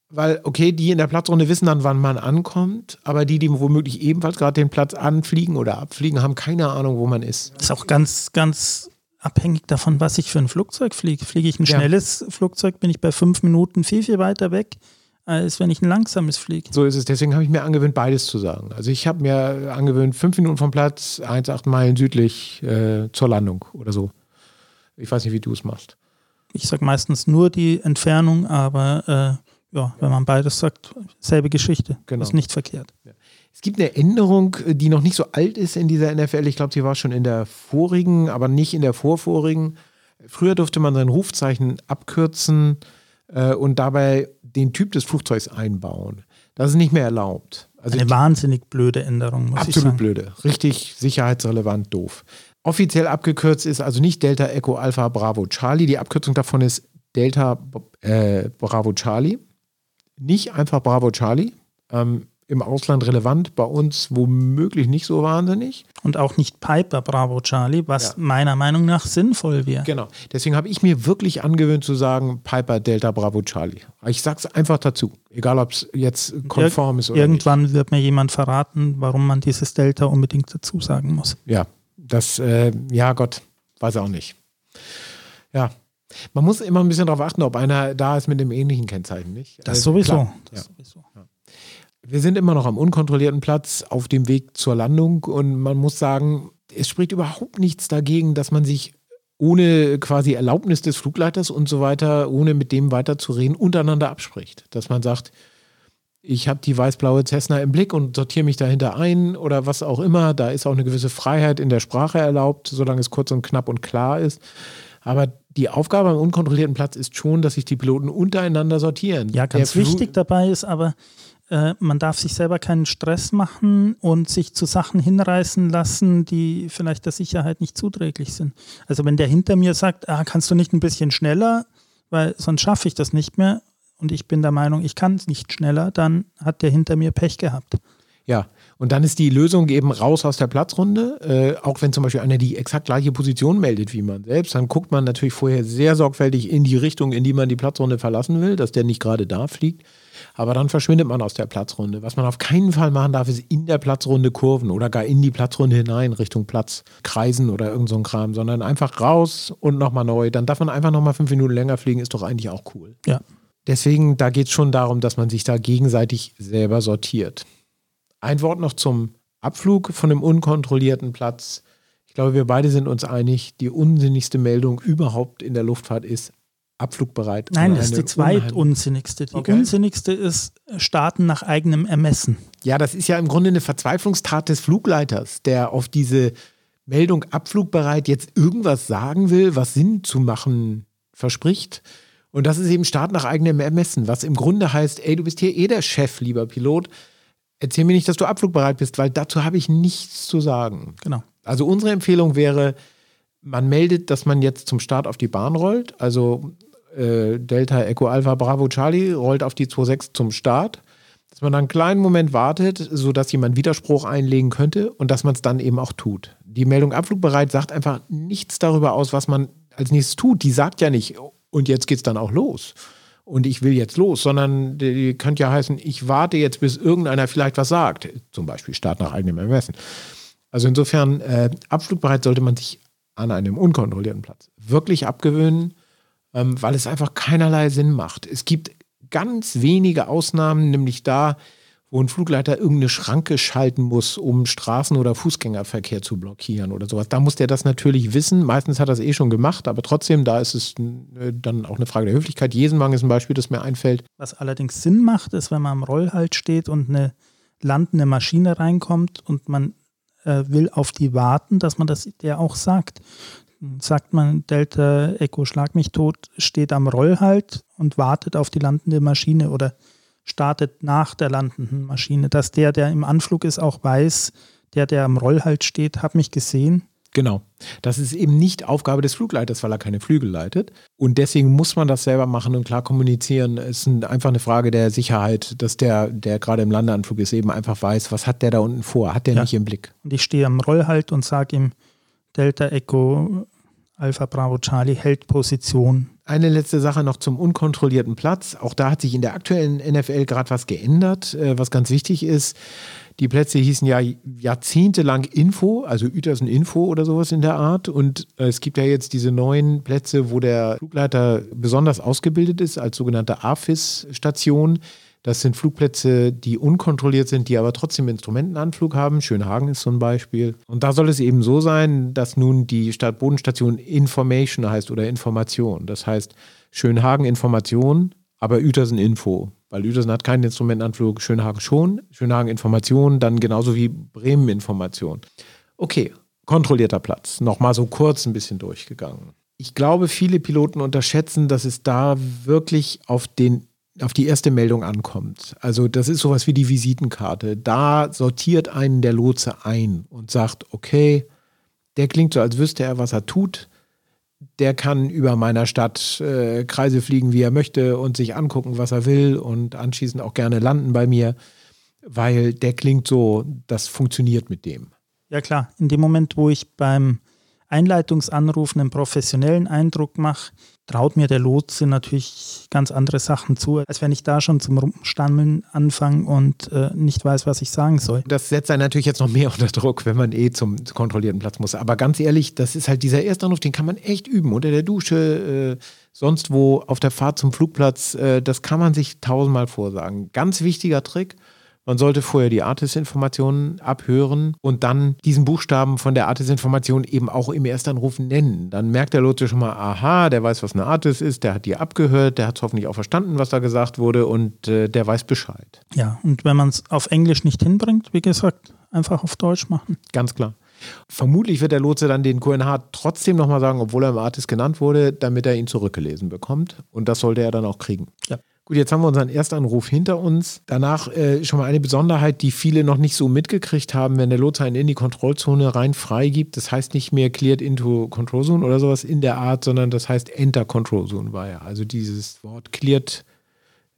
weil, okay, die in der Platzrunde wissen dann, wann man ankommt, aber die, die womöglich ebenfalls gerade den Platz anfliegen oder abfliegen, haben keine Ahnung, wo man ist. Das ist auch ganz, ganz abhängig davon, was ich für ein Flugzeug fliege. Fliege ich ein ja. schnelles Flugzeug, bin ich bei fünf Minuten viel, viel weiter weg, als wenn ich ein langsames fliege. So ist es. Deswegen habe ich mir angewöhnt, beides zu sagen. Also ich habe mir angewöhnt, fünf Minuten vom Platz, 1,8 Meilen südlich äh, zur Landung oder so. Ich weiß nicht, wie du es machst. Ich sage meistens nur die Entfernung, aber äh, ja, wenn man beides sagt, selbe Geschichte. Genau. Ist nicht verkehrt. Es gibt eine Änderung, die noch nicht so alt ist in dieser NFL. Ich glaube, sie war schon in der vorigen, aber nicht in der vorvorigen. Früher durfte man sein Rufzeichen abkürzen äh, und dabei den Typ des Flugzeugs einbauen. Das ist nicht mehr erlaubt. Also Eine wahnsinnig blöde Änderung, muss Absolut ich blöde. Richtig sicherheitsrelevant doof. Offiziell abgekürzt ist also nicht Delta Echo Alpha Bravo Charlie. Die Abkürzung davon ist Delta äh, Bravo Charlie. Nicht einfach Bravo Charlie. Ähm, im Ausland relevant, bei uns womöglich nicht so wahnsinnig. Und auch nicht Piper Bravo Charlie, was ja. meiner Meinung nach sinnvoll wäre. Genau. Deswegen habe ich mir wirklich angewöhnt zu sagen Piper Delta Bravo Charlie. Ich sage es einfach dazu, egal ob es jetzt konform ist oder Irgendwann nicht. wird mir jemand verraten, warum man dieses Delta unbedingt dazu sagen muss. Ja, Das, äh, ja Gott, weiß auch nicht. Ja, man muss immer ein bisschen darauf achten, ob einer da ist mit dem ähnlichen Kennzeichen, nicht? Das also, sowieso. Das ja. sowieso. Ja. Wir sind immer noch am unkontrollierten Platz auf dem Weg zur Landung und man muss sagen, es spricht überhaupt nichts dagegen, dass man sich ohne quasi Erlaubnis des Flugleiters und so weiter, ohne mit dem weiter zu reden, untereinander abspricht. Dass man sagt, ich habe die weiß-blaue Cessna im Blick und sortiere mich dahinter ein oder was auch immer. Da ist auch eine gewisse Freiheit in der Sprache erlaubt, solange es kurz und knapp und klar ist. Aber die Aufgabe am unkontrollierten Platz ist schon, dass sich die Piloten untereinander sortieren. Ja, ganz wichtig dabei ist aber, äh, man darf sich selber keinen Stress machen und sich zu Sachen hinreißen lassen, die vielleicht der Sicherheit nicht zuträglich sind. Also wenn der hinter mir sagt, ah, kannst du nicht ein bisschen schneller, weil sonst schaffe ich das nicht mehr und ich bin der Meinung, ich kann es nicht schneller, dann hat der hinter mir Pech gehabt. Ja, und dann ist die Lösung eben raus aus der Platzrunde. Äh, auch wenn zum Beispiel einer die exakt gleiche Position meldet wie man selbst, dann guckt man natürlich vorher sehr sorgfältig in die Richtung, in die man die Platzrunde verlassen will, dass der nicht gerade da fliegt. Aber dann verschwindet man aus der Platzrunde. Was man auf keinen Fall machen darf, ist in der Platzrunde kurven oder gar in die Platzrunde hinein, Richtung Platz kreisen oder irgend so ein Kram, sondern einfach raus und nochmal neu. Dann darf man einfach nochmal fünf Minuten länger fliegen, ist doch eigentlich auch cool. Ja. Deswegen, da geht es schon darum, dass man sich da gegenseitig selber sortiert. Ein Wort noch zum Abflug von einem unkontrollierten Platz. Ich glaube, wir beide sind uns einig, die unsinnigste Meldung überhaupt in der Luftfahrt ist abflugbereit. Nein, das ist die zweitunsinnigste. Die okay. unsinnigste ist Starten nach eigenem Ermessen. Ja, das ist ja im Grunde eine Verzweiflungstat des Flugleiters, der auf diese Meldung abflugbereit jetzt irgendwas sagen will, was Sinn zu machen verspricht. Und das ist eben Start nach eigenem Ermessen, was im Grunde heißt, ey, du bist hier eh der Chef, lieber Pilot. Erzähl mir nicht, dass du abflugbereit bist, weil dazu habe ich nichts zu sagen. Genau. Also unsere Empfehlung wäre, man meldet, dass man jetzt zum Start auf die Bahn rollt. Also äh, Delta Echo Alpha Bravo Charlie rollt auf die 26 zum Start. Dass man dann einen kleinen Moment wartet, sodass jemand Widerspruch einlegen könnte und dass man es dann eben auch tut. Die Meldung abflugbereit sagt einfach nichts darüber aus, was man als nächstes tut. Die sagt ja nicht, und jetzt geht es dann auch los. Und ich will jetzt los, sondern die könnte ja heißen, ich warte jetzt, bis irgendeiner vielleicht was sagt. Zum Beispiel Start nach eigenem Ermessen. Also insofern, äh, abflugbereit sollte man sich an einem unkontrollierten Platz wirklich abgewöhnen, ähm, weil es einfach keinerlei Sinn macht. Es gibt ganz wenige Ausnahmen, nämlich da, wo ein Flugleiter irgendeine Schranke schalten muss, um Straßen- oder Fußgängerverkehr zu blockieren oder sowas. Da muss der das natürlich wissen. Meistens hat er es eh schon gemacht, aber trotzdem, da ist es äh, dann auch eine Frage der Höflichkeit. Jesenwagen ist ein Beispiel, das mir einfällt. Was allerdings Sinn macht, ist, wenn man am Rollhalt steht und eine landende Maschine reinkommt und man äh, will auf die warten, dass man das der auch sagt. Sagt man, Delta Echo Schlag mich tot, steht am Rollhalt und wartet auf die landende Maschine oder startet nach der landenden Maschine, dass der, der im Anflug ist, auch weiß, der, der am Rollhalt steht, hat mich gesehen. Genau. Das ist eben nicht Aufgabe des Flugleiters, weil er keine Flügel leitet. Und deswegen muss man das selber machen und klar kommunizieren. Es ist einfach eine Frage der Sicherheit, dass der, der gerade im Landeanflug ist, eben einfach weiß, was hat der da unten vor? Hat der ja. nicht im Blick? Und ich stehe am Rollhalt und sage ihm, Delta Echo Alpha Bravo Charlie hält Position. Eine letzte Sache noch zum unkontrollierten Platz. Auch da hat sich in der aktuellen NFL gerade was geändert, äh, was ganz wichtig ist. Die Plätze hießen ja jahrzehntelang Info, also Uetersen Info oder sowas in der Art. Und äh, es gibt ja jetzt diese neuen Plätze, wo der Flugleiter besonders ausgebildet ist als sogenannte AFIS-Station. Das sind Flugplätze, die unkontrolliert sind, die aber trotzdem Instrumentenanflug haben. Schönhagen ist so ein Beispiel. Und da soll es eben so sein, dass nun die Startbodenstation Information heißt oder Information. Das heißt Schönhagen Information, aber Uetersen Info. Weil Uetersen hat keinen Instrumentenanflug, Schönhagen schon. Schönhagen Information, dann genauso wie Bremen Information. Okay, kontrollierter Platz. Nochmal so kurz ein bisschen durchgegangen. Ich glaube, viele Piloten unterschätzen, dass es da wirklich auf den auf die erste Meldung ankommt. Also das ist sowas wie die Visitenkarte. Da sortiert einen der Lotse ein und sagt, okay, der klingt so, als wüsste er, was er tut der kann über meiner Stadt äh, Kreise fliegen, wie er möchte und sich angucken, was er will und anschließend auch gerne landen bei mir, weil der klingt so, das funktioniert mit dem. Ja klar, in dem Moment, wo ich beim Einleitungsanruf einen professionellen Eindruck mache, traut mir der Lotse natürlich ganz andere Sachen zu, als wenn ich da schon zum Rumstammeln anfange und äh, nicht weiß, was ich sagen soll. Das setzt einen natürlich jetzt noch mehr unter Druck, wenn man eh zum kontrollierten Platz muss. Aber ganz ehrlich, das ist halt dieser Erstanruf, den kann man echt üben. Unter der Dusche, äh, sonst wo, auf der Fahrt zum Flugplatz, äh, das kann man sich tausendmal vorsagen. Ganz wichtiger Trick. Man sollte vorher die Artist-Informationen abhören und dann diesen Buchstaben von der Artist-Information eben auch im Erstanruf nennen. Dann merkt der Lotse schon mal, aha, der weiß, was eine Artist ist, der hat die abgehört, der hat es hoffentlich auch verstanden, was da gesagt wurde und äh, der weiß Bescheid. Ja, und wenn man es auf Englisch nicht hinbringt, wie gesagt, einfach auf Deutsch machen. Ganz klar. Vermutlich wird der Lotse dann den QNH trotzdem nochmal sagen, obwohl er im Artist genannt wurde, damit er ihn zurückgelesen bekommt. Und das sollte er dann auch kriegen. Ja. Gut, jetzt haben wir unseren Erstanruf hinter uns. Danach äh, schon mal eine Besonderheit, die viele noch nicht so mitgekriegt haben, wenn der Lotse einen in die Kontrollzone rein freigibt. Das heißt nicht mehr cleared into Control Zone oder sowas in der Art, sondern das heißt enter Control Zone war ja. Also dieses Wort cleared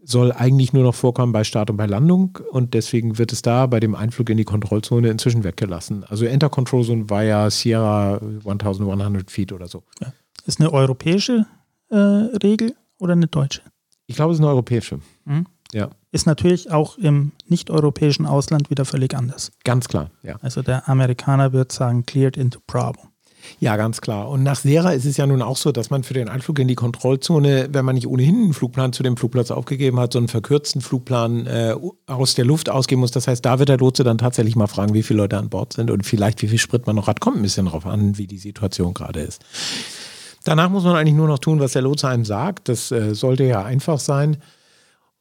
soll eigentlich nur noch vorkommen bei Start und bei Landung und deswegen wird es da bei dem Einflug in die Kontrollzone inzwischen weggelassen. Also Enter Control Zone war ja Sierra 1100 Feet oder so. Ist eine europäische äh, Regel oder eine deutsche? Ich glaube, es ist eine europäische. Mhm. Ja. Ist natürlich auch im nicht-europäischen Ausland wieder völlig anders. Ganz klar, ja. Also der Amerikaner wird sagen, cleared into Bravo. Ja, ganz klar. Und nach Sera ist es ja nun auch so, dass man für den Einflug in die Kontrollzone, wenn man nicht ohnehin einen Flugplan zu dem Flugplatz aufgegeben hat, so einen verkürzten Flugplan äh, aus der Luft ausgeben muss. Das heißt, da wird der Lotse dann tatsächlich mal fragen, wie viele Leute an Bord sind und vielleicht wie viel Sprit man noch hat. Kommt ein bisschen darauf an, wie die Situation gerade ist. Danach muss man eigentlich nur noch tun, was der Lotse einem sagt. Das äh, sollte ja einfach sein.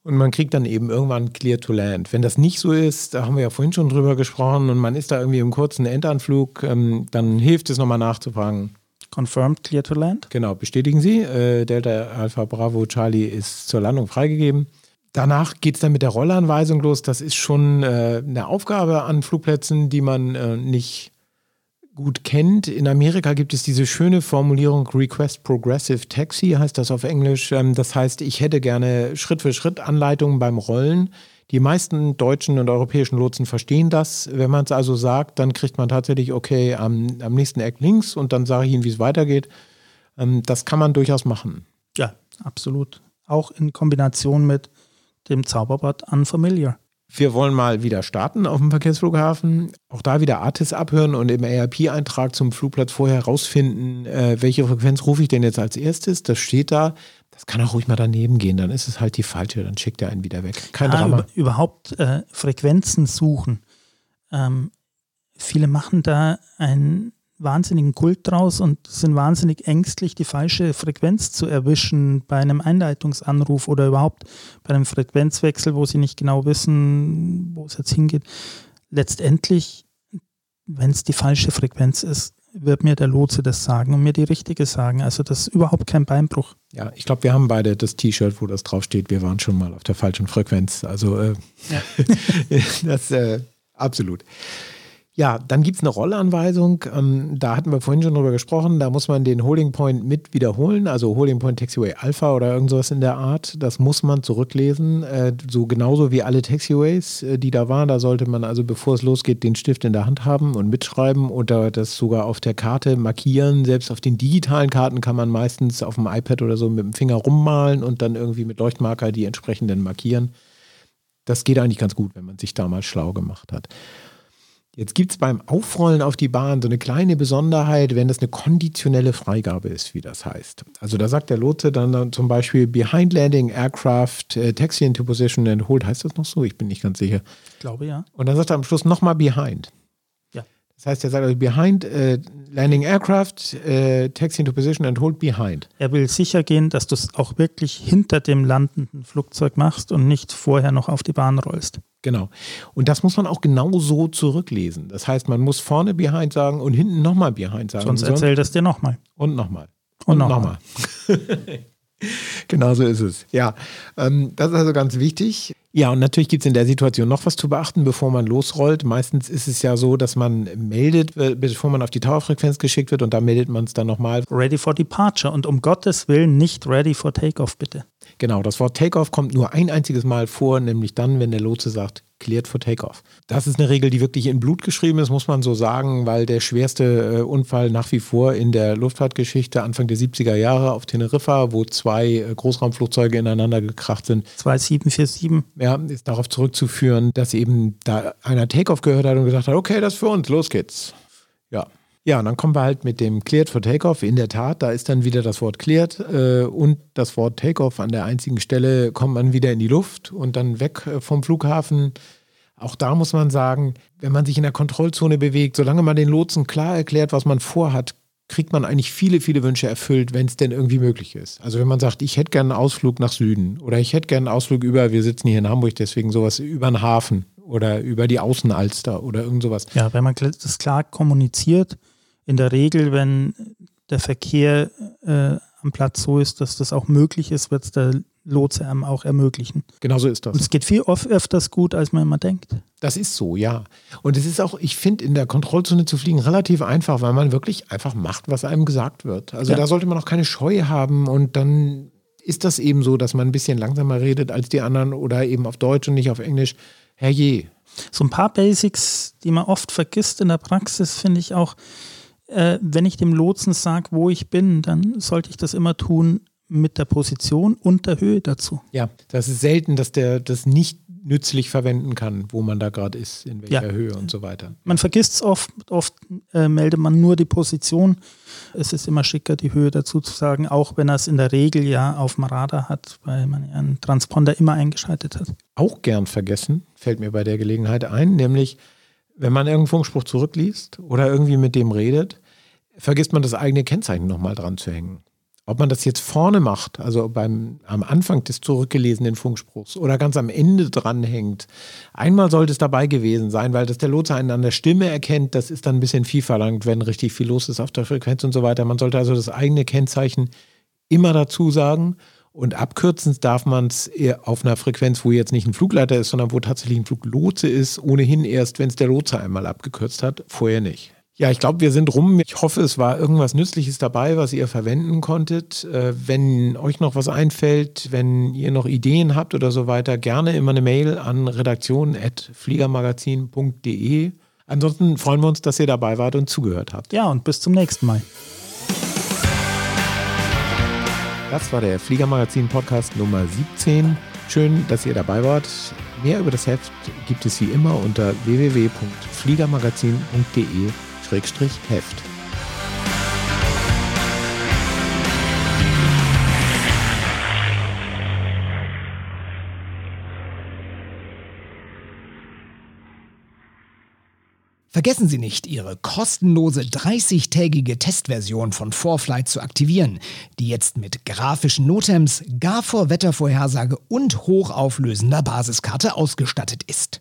Und man kriegt dann eben irgendwann Clear to Land. Wenn das nicht so ist, da haben wir ja vorhin schon drüber gesprochen und man ist da irgendwie im kurzen Endanflug, ähm, dann hilft es nochmal nachzufragen. Confirmed Clear to Land? Genau, bestätigen Sie. Äh, Delta Alpha Bravo Charlie ist zur Landung freigegeben. Danach geht es dann mit der Rollanweisung los. Das ist schon äh, eine Aufgabe an Flugplätzen, die man äh, nicht gut kennt. In Amerika gibt es diese schöne Formulierung Request Progressive Taxi, heißt das auf Englisch. Ähm, das heißt, ich hätte gerne Schritt für Schritt Anleitungen beim Rollen. Die meisten deutschen und europäischen Lotsen verstehen das. Wenn man es also sagt, dann kriegt man tatsächlich, okay, am, am nächsten Eck links und dann sage ich Ihnen, wie es weitergeht. Ähm, das kann man durchaus machen. Ja, absolut. Auch in Kombination mit dem Zauberbad Unfamiliar. Wir wollen mal wieder starten auf dem Verkehrsflughafen. Auch da wieder ARTIS abhören und im ARP-Eintrag zum Flugplatz vorher rausfinden, äh, welche Frequenz rufe ich denn jetzt als erstes. Das steht da. Das kann auch ruhig mal daneben gehen. Dann ist es halt die falsche. Dann schickt er einen wieder weg. Kein ja, Drama. Über, überhaupt äh, Frequenzen suchen. Ähm, viele machen da ein wahnsinnigen Kult draus und sind wahnsinnig ängstlich, die falsche Frequenz zu erwischen bei einem Einleitungsanruf oder überhaupt bei einem Frequenzwechsel, wo sie nicht genau wissen, wo es jetzt hingeht. Letztendlich, wenn es die falsche Frequenz ist, wird mir der Lotse das sagen und mir die richtige sagen. Also das ist überhaupt kein Beinbruch. Ja, ich glaube, wir haben beide das T-Shirt, wo das draufsteht. Wir waren schon mal auf der falschen Frequenz. Also äh, ja. das äh, absolut. Ja, dann gibt es eine Rollanweisung. Ähm, da hatten wir vorhin schon drüber gesprochen. Da muss man den Holding Point mit wiederholen, also Holding Point Taxiway Alpha oder irgendwas in der Art. Das muss man zurücklesen. Äh, so genauso wie alle Taxiways, äh, die da waren. Da sollte man also, bevor es losgeht, den Stift in der Hand haben und mitschreiben oder das sogar auf der Karte markieren. Selbst auf den digitalen Karten kann man meistens auf dem iPad oder so mit dem Finger rummalen und dann irgendwie mit Leuchtmarker die entsprechenden markieren. Das geht eigentlich ganz gut, wenn man sich da mal schlau gemacht hat. Jetzt gibt es beim Aufrollen auf die Bahn so eine kleine Besonderheit, wenn das eine konditionelle Freigabe ist, wie das heißt. Also da sagt der Lotse dann, dann zum Beispiel Behind Landing Aircraft äh, Taxi into Position and Hold. Heißt das noch so? Ich bin nicht ganz sicher. Ich glaube ja. Und dann sagt er am Schluss nochmal Behind. Das heißt, er sagt also Behind äh, Landing Aircraft äh, Taxi into Position and Hold Behind. Er will sicher gehen, dass du es auch wirklich hinter dem landenden Flugzeug machst und nicht vorher noch auf die Bahn rollst. Genau. Und das muss man auch genau so zurücklesen. Das heißt, man muss vorne behind sagen und hinten nochmal behind sagen. Sonst erzählt es dir nochmal. Und nochmal. Und, und nochmal. Noch genau so ist es. Ja, ähm, das ist also ganz wichtig. Ja, und natürlich gibt es in der Situation noch was zu beachten, bevor man losrollt. Meistens ist es ja so, dass man meldet, bevor man auf die Towerfrequenz geschickt wird und da meldet man es dann nochmal. Ready for Departure und um Gottes Willen nicht ready for Takeoff, bitte. Genau, das Wort Takeoff kommt nur ein einziges Mal vor, nämlich dann, wenn der Lotse sagt, cleared for Takeoff. Das ist eine Regel, die wirklich in Blut geschrieben ist, muss man so sagen, weil der schwerste äh, Unfall nach wie vor in der Luftfahrtgeschichte Anfang der 70er Jahre auf Teneriffa, wo zwei äh, Großraumflugzeuge ineinander gekracht sind. Zwei 747. Ja, ist darauf zurückzuführen, dass eben da einer Takeoff gehört hat und gesagt hat, okay, das ist für uns, los geht's. Ja, und dann kommen wir halt mit dem Cleared for Takeoff. In der Tat, da ist dann wieder das Wort Cleared äh, und das Wort Takeoff an der einzigen Stelle kommt man wieder in die Luft und dann weg äh, vom Flughafen. Auch da muss man sagen, wenn man sich in der Kontrollzone bewegt, solange man den Lotsen klar erklärt, was man vorhat, kriegt man eigentlich viele, viele Wünsche erfüllt, wenn es denn irgendwie möglich ist. Also wenn man sagt, ich hätte gerne einen Ausflug nach Süden oder ich hätte gerne einen Ausflug über, wir sitzen hier in Hamburg, deswegen sowas über den Hafen oder über die Außenalster oder irgend sowas. Ja, wenn man das klar kommuniziert, in der Regel, wenn der Verkehr äh, am Platz so ist, dass das auch möglich ist, wird es der Lotse einem auch ermöglichen. Genau so ist das. Und es geht viel oft öfters gut, als man immer denkt. Das ist so, ja. Und es ist auch, ich finde, in der Kontrollzone zu fliegen relativ einfach, weil man wirklich einfach macht, was einem gesagt wird. Also ja. da sollte man auch keine Scheu haben und dann ist das eben so, dass man ein bisschen langsamer redet als die anderen oder eben auf Deutsch und nicht auf Englisch. Herrje. So ein paar Basics, die man oft vergisst in der Praxis, finde ich auch, äh, wenn ich dem Lotsen sage, wo ich bin, dann sollte ich das immer tun mit der Position und der Höhe dazu. Ja, das ist selten, dass der das nicht nützlich verwenden kann, wo man da gerade ist, in welcher ja. Höhe und so weiter. Man vergisst es oft, oft äh, meldet man nur die Position. Es ist immer schicker, die Höhe dazu zu sagen, auch wenn er es in der Regel ja auf dem Radar hat, weil man ja einen Transponder immer eingeschaltet hat. Auch gern vergessen, fällt mir bei der Gelegenheit ein, nämlich wenn man irgendeinen Funkspruch zurückliest oder irgendwie mit dem redet, vergisst man das eigene Kennzeichen nochmal dran zu hängen. Ob man das jetzt vorne macht, also beim, am Anfang des zurückgelesenen Funkspruchs oder ganz am Ende dranhängt. Einmal sollte es dabei gewesen sein, weil das der Lotse einen an der Stimme erkennt. Das ist dann ein bisschen viel verlangt, wenn richtig viel los ist auf der Frequenz und so weiter. Man sollte also das eigene Kennzeichen immer dazu sagen. Und abkürzend darf man es auf einer Frequenz, wo jetzt nicht ein Flugleiter ist, sondern wo tatsächlich ein Fluglotse ist, ohnehin erst, wenn es der Lotse einmal abgekürzt hat, vorher nicht. Ja, ich glaube, wir sind rum. Ich hoffe, es war irgendwas Nützliches dabei, was ihr verwenden konntet. Äh, wenn euch noch was einfällt, wenn ihr noch Ideen habt oder so weiter, gerne immer eine Mail an redaktion.fliegermagazin.de. Ansonsten freuen wir uns, dass ihr dabei wart und zugehört habt. Ja, und bis zum nächsten Mal. Das war der Fliegermagazin Podcast Nummer 17. Schön, dass ihr dabei wart. Mehr über das Heft gibt es wie immer unter www.fliegermagazin.de-heft. Vergessen Sie nicht, Ihre kostenlose 30-tägige Testversion von Vorflight zu aktivieren, die jetzt mit grafischen Notems, gar vor Wettervorhersage und hochauflösender Basiskarte ausgestattet ist.